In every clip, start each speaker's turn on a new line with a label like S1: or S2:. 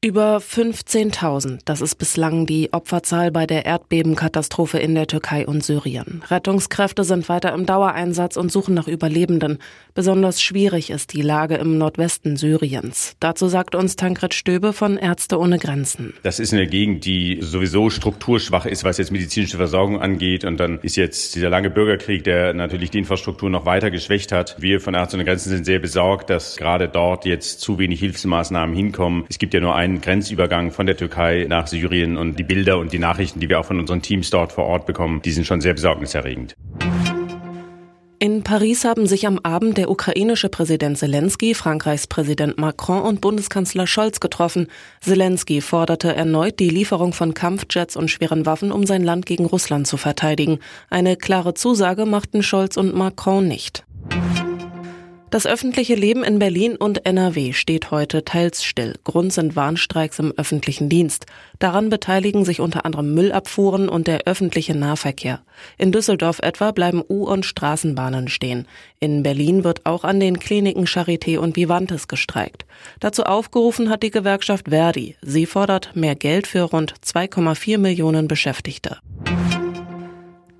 S1: Über 15.000, das ist bislang die Opferzahl bei der Erdbebenkatastrophe in der Türkei und Syrien. Rettungskräfte sind weiter im Dauereinsatz und suchen nach Überlebenden. Besonders schwierig ist die Lage im Nordwesten Syriens. Dazu sagt uns Tankred Stöbe von Ärzte ohne Grenzen.
S2: Das ist eine Gegend, die sowieso strukturschwach ist, was jetzt medizinische Versorgung angeht. Und dann ist jetzt dieser lange Bürgerkrieg, der natürlich die Infrastruktur noch weiter geschwächt hat. Wir von Ärzte ohne Grenzen sind sehr besorgt, dass gerade dort jetzt zu wenig Hilfsmaßnahmen hinkommen. Es gibt ja nur einen einen Grenzübergang von der Türkei nach Syrien und die Bilder und die Nachrichten, die wir auch von unseren Teams dort vor Ort bekommen, die sind schon sehr besorgniserregend.
S1: In Paris haben sich am Abend der ukrainische Präsident Zelensky, Frankreichs Präsident Macron und Bundeskanzler Scholz getroffen. Zelensky forderte erneut die Lieferung von Kampfjets und schweren Waffen, um sein Land gegen Russland zu verteidigen. Eine klare Zusage machten Scholz und Macron nicht. Das öffentliche Leben in Berlin und NRW steht heute teils still. Grund sind Warnstreiks im öffentlichen Dienst. Daran beteiligen sich unter anderem Müllabfuhren und der öffentliche Nahverkehr. In Düsseldorf etwa bleiben U- und Straßenbahnen stehen. In Berlin wird auch an den Kliniken Charité und Vivantes gestreikt. Dazu aufgerufen hat die Gewerkschaft Verdi. Sie fordert mehr Geld für rund 2,4 Millionen Beschäftigte.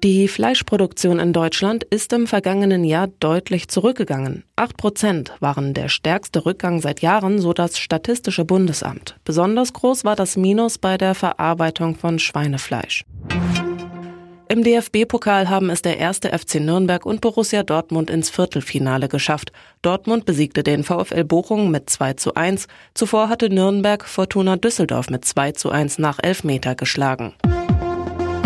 S1: Die Fleischproduktion in Deutschland ist im vergangenen Jahr deutlich zurückgegangen. Acht Prozent waren der stärkste Rückgang seit Jahren, so das Statistische Bundesamt. Besonders groß war das Minus bei der Verarbeitung von Schweinefleisch. Im DFB-Pokal haben es der erste FC Nürnberg und Borussia Dortmund ins Viertelfinale geschafft. Dortmund besiegte den VfL Bochum mit 2 zu 1. Zuvor hatte Nürnberg Fortuna Düsseldorf mit 2 zu 1 nach Elfmeter geschlagen.